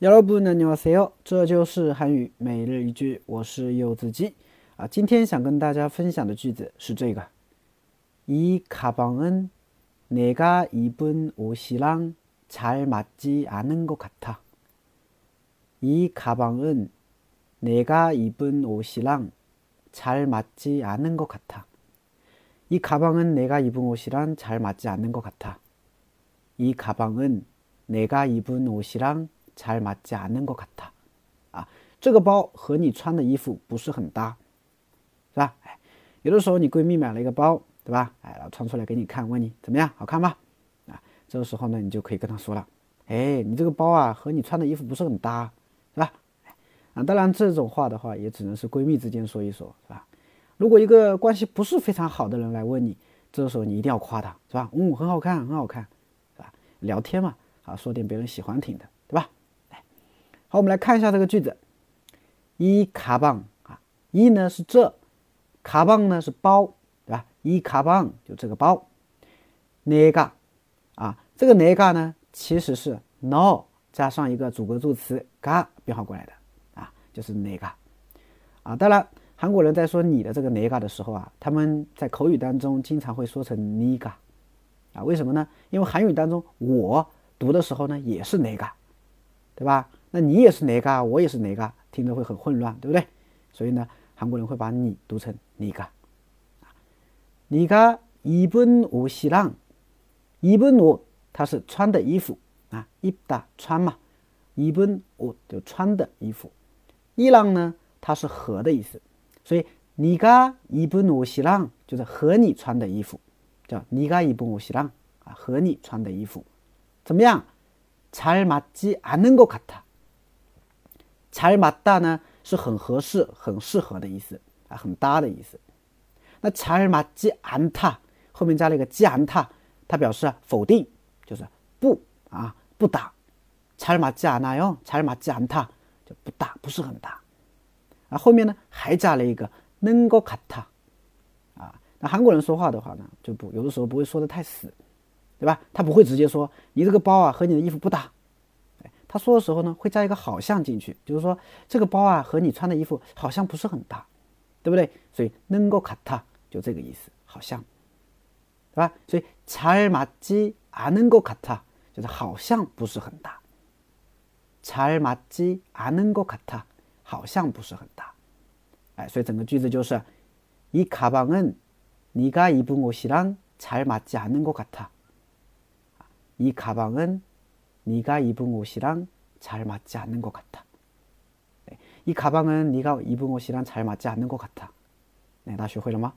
여러분안녕하세요，这就是韩语每日一句，我是柚子鸡啊。今天想跟大家分享的句子是这个：이가방은내가입은옷이랑잘맞지않은것같아이가방은내가입은옷이랑잘맞지않은것같아이가방은내가입은옷이랑잘맞지않은것같아이가방은내가입은옷이랑 才马甲能够卡它啊，这个包和你穿的衣服不是很搭，是吧？哎，有的时候你闺蜜买了一个包，对吧？哎，然后穿出来给你看，问你怎么样，好看吗？啊，这个时候呢，你就可以跟她说了，哎，你这个包啊和你穿的衣服不是很搭，是吧？啊，当然这种话的话也只能是闺蜜之间说一说，是吧？如果一个关系不是非常好的人来问你，这个时候你一定要夸他，是吧？嗯，很好看，很好看，是吧？聊天嘛，啊，说点别人喜欢听的，好，我们来看一下这个句子。一卡棒啊，一呢是这，卡棒呢是包，对吧？一卡棒就这个包。那个啊，这个那个呢其实是 no 加上一个主格助词嘎变化过来的啊，就是那个啊。当然，韩国人在说你的这个那个的时候啊，他们在口语当中经常会说成你嘎啊。为什么呢？因为韩语当中我读的时候呢也是那个，对吧？那你也是哪个？我也是哪个？听着会很混乱，对不对？所以呢，韩国人会把你读成你个。你个一本옷이 랑， 一本옷它是穿的衣服啊，입다穿嘛，一本옷就穿的衣服。이랑呢，它是和的意思，所以你个一本옷이 랑， 就是和你穿的衣服，叫你个一本옷이 랑， 啊，和你穿的衣服怎么样？잘맞지않는것같 아。 查尔马大呢是很合适、很适合的意思啊，很搭的意思。那查尔马基安塔后面加了一个基安塔，它表示否定，就是不啊，不搭。才马基安那哟，才马基安塔就不搭，不是很搭。啊，后面呢还加了一个能够卡塔啊。那韩国人说话的话呢，就不有的时候不会说的太死，对吧？他不会直接说你这个包啊和你的衣服不搭。他说的时候呢，会加一个好像进去，就是说这个包啊和你穿的衣服好像不是很搭，对不对？所以能够卡塔就这个意思，好像，对吧？所以잘맞지않은것같아就是好像不是很搭，잘맞지않은것같아好像不是很搭，哎，所以整个句子就是이가방은네가입은옷이랑잘맞지않은것같아이가방은 네가 입은 옷이랑 잘 맞지 않는 것 같아. 네, 이 가방은 네가 입은 옷이랑 잘 맞지 않는 것 같아. 네, 나学会了吗?